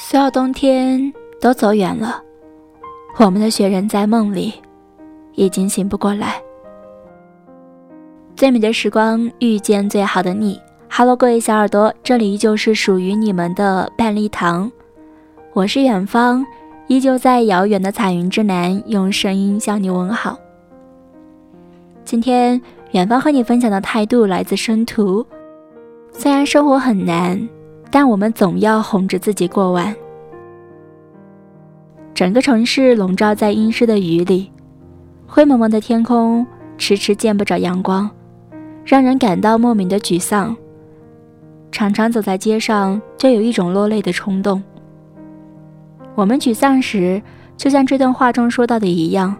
所有冬天都走远了，我们的雪人在梦里，已经醒不过来。最美的时光遇见最好的你，Hello，各位小耳朵，这里依旧是属于你们的半粒糖，我是远方，依旧在遥远的彩云之南，用声音向你问好。今天远方和你分享的态度来自生图，虽然生活很难。但我们总要哄着自己过完。整个城市笼罩在阴湿的雨里，灰蒙蒙的天空迟迟见不着阳光，让人感到莫名的沮丧。常常走在街上，就有一种落泪的冲动。我们沮丧时，就像这段话中说到的一样，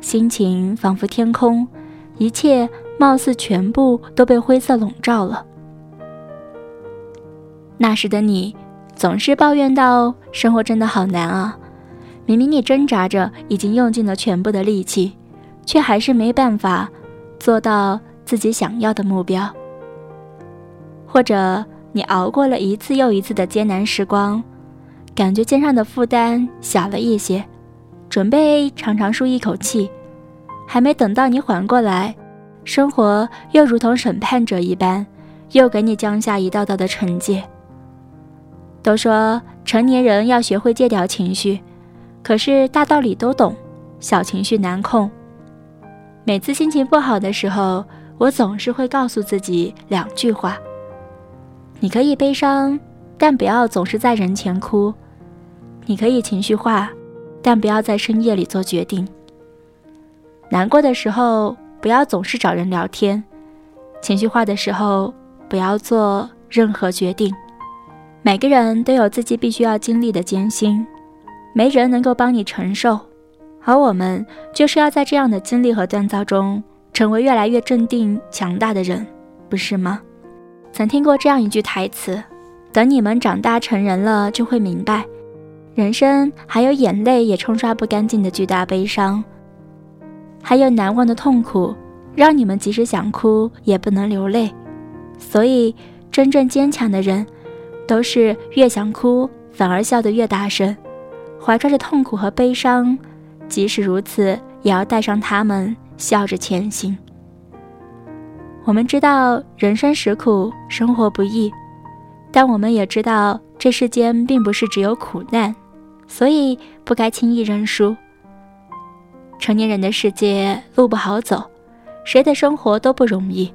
心情仿佛天空，一切貌似全部都被灰色笼罩了。那时的你，总是抱怨道：“生活真的好难啊！明明你挣扎着，已经用尽了全部的力气，却还是没办法做到自己想要的目标。”或者你熬过了一次又一次的艰难时光，感觉肩上的负担小了一些，准备长长舒一口气，还没等到你缓过来，生活又如同审判者一般，又给你降下一道道的惩戒。都说成年人要学会戒掉情绪，可是大道理都懂，小情绪难控。每次心情不好的时候，我总是会告诉自己两句话：你可以悲伤，但不要总是在人前哭；你可以情绪化，但不要在深夜里做决定。难过的时候，不要总是找人聊天；情绪化的时候，不要做任何决定。每个人都有自己必须要经历的艰辛，没人能够帮你承受，而我们就是要在这样的经历和锻造中，成为越来越镇定、强大的人，不是吗？曾听过这样一句台词：“等你们长大成人了，就会明白，人生还有眼泪也冲刷不干净的巨大悲伤，还有难忘的痛苦，让你们即使想哭也不能流泪。所以，真正坚强的人。”都是越想哭，反而笑得越大声，怀揣着痛苦和悲伤，即使如此，也要带上他们，笑着前行。我们知道人生实苦，生活不易，但我们也知道这世间并不是只有苦难，所以不该轻易认输。成年人的世界路不好走，谁的生活都不容易。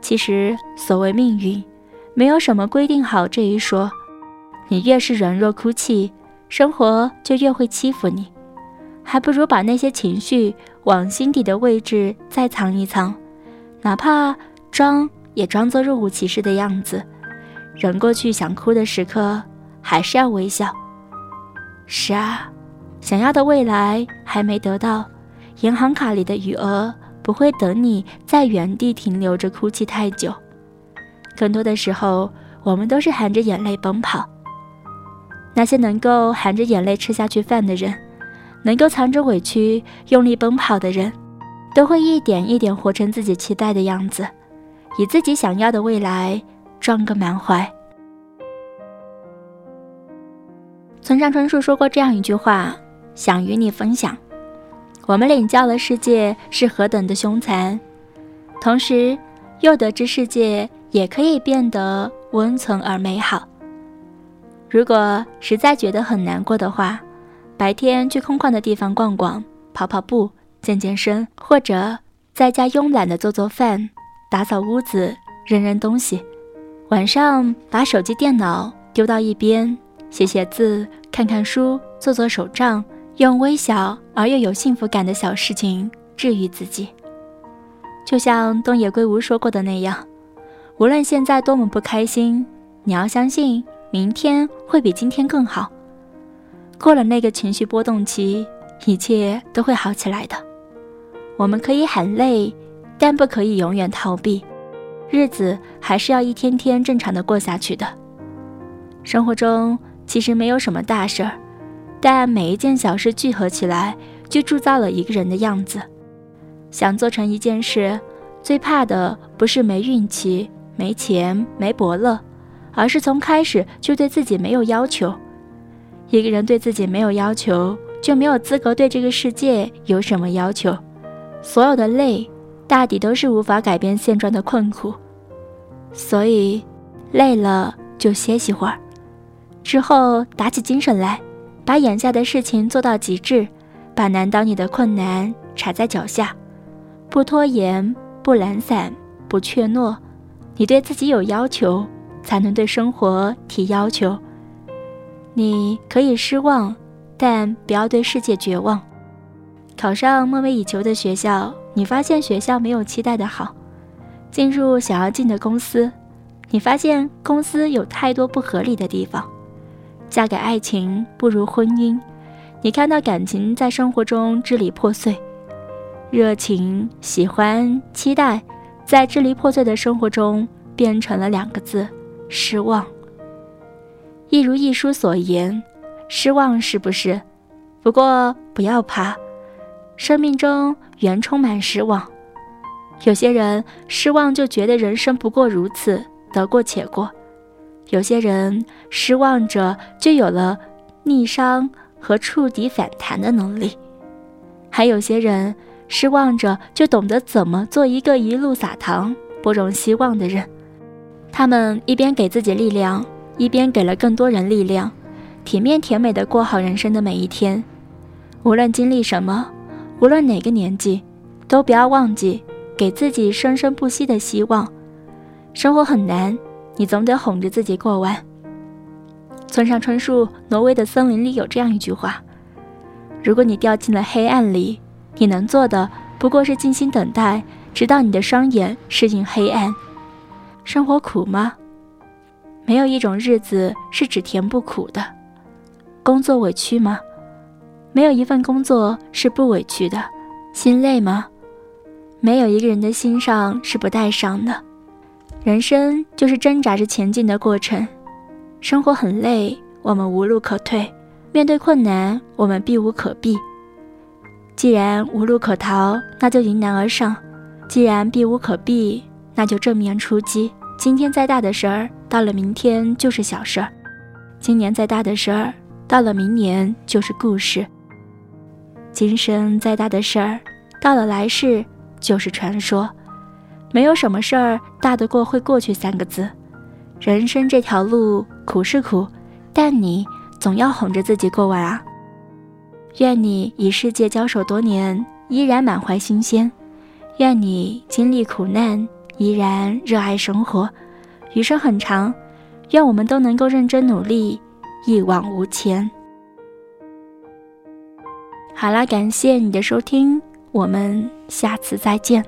其实所谓命运。没有什么规定好这一说，你越是软弱哭泣，生活就越会欺负你，还不如把那些情绪往心底的位置再藏一藏，哪怕装也装作若无其事的样子，忍过去想哭的时刻，还是要微笑。是啊，想要的未来还没得到，银行卡里的余额不会等你在原地停留着哭泣太久。更多的时候，我们都是含着眼泪奔跑。那些能够含着眼泪吃下去饭的人，能够藏着委屈用力奔跑的人，都会一点一点活成自己期待的样子，以自己想要的未来装个满怀。村上春树说过这样一句话，想与你分享：我们领教了世界是何等的凶残，同时又得知世界。也可以变得温存而美好。如果实在觉得很难过的话，白天去空旷的地方逛逛、跑跑步、健健身，或者在家慵懒的做做饭、打扫屋子、扔扔东西。晚上把手机、电脑丢到一边，写写字、看看书、做做手账，用微小而又有幸福感的小事情治愈自己。就像东野圭吾说过的那样。无论现在多么不开心，你要相信明天会比今天更好。过了那个情绪波动期，一切都会好起来的。我们可以喊累，但不可以永远逃避。日子还是要一天天正常的过下去的。生活中其实没有什么大事儿，但每一件小事聚合起来，就铸造了一个人的样子。想做成一件事，最怕的不是没运气。没钱没伯乐，而是从开始就对自己没有要求，一个人对自己没有要求，就没有资格对这个世界有什么要求。所有的累，大抵都是无法改变现状的困苦。所以，累了就歇息会儿，之后打起精神来，把眼下的事情做到极致，把难倒你的困难踩在脚下，不拖延，不懒散，不怯懦。你对自己有要求，才能对生活提要求。你可以失望，但不要对世界绝望。考上梦寐以求的学校，你发现学校没有期待的好；进入想要进的公司，你发现公司有太多不合理的地方。嫁给爱情不如婚姻，你看到感情在生活中支离破碎，热情、喜欢、期待，在支离破碎的生活中变成了两个字：失望。一如一书所言，失望是不是？不过不要怕，生命中原充满失望。有些人失望就觉得人生不过如此，得过且过；有些人失望着就有了逆商和触底反弹的能力；还有些人失望着就懂得怎么做一个一路撒糖、播种希望的人。他们一边给自己力量。一边给了更多人力量，体面甜美的过好人生的每一天。无论经历什么，无论哪个年纪，都不要忘记给自己生生不息的希望。生活很难，你总得哄着自己过完。村上春树《挪威的森林》里有这样一句话：如果你掉进了黑暗里，你能做的不过是静心等待，直到你的双眼适应黑暗。生活苦吗？没有一种日子是只甜不苦的，工作委屈吗？没有一份工作是不委屈的，心累吗？没有一个人的心上是不带伤的。人生就是挣扎着前进的过程，生活很累，我们无路可退；面对困难，我们避无可避。既然无路可逃，那就迎难而上；既然避无可避，那就正面出击。今天再大的事儿。到了明天就是小事儿，今年再大的事儿，到了明年就是故事。今生再大的事儿，到了来世就是传说。没有什么事儿大得过会过去三个字。人生这条路苦是苦，但你总要哄着自己过完啊。愿你与世界交手多年，依然满怀新鲜；愿你经历苦难，依然热爱生活。余生很长，愿我们都能够认真努力，一往无前。好啦，感谢你的收听，我们下次再见。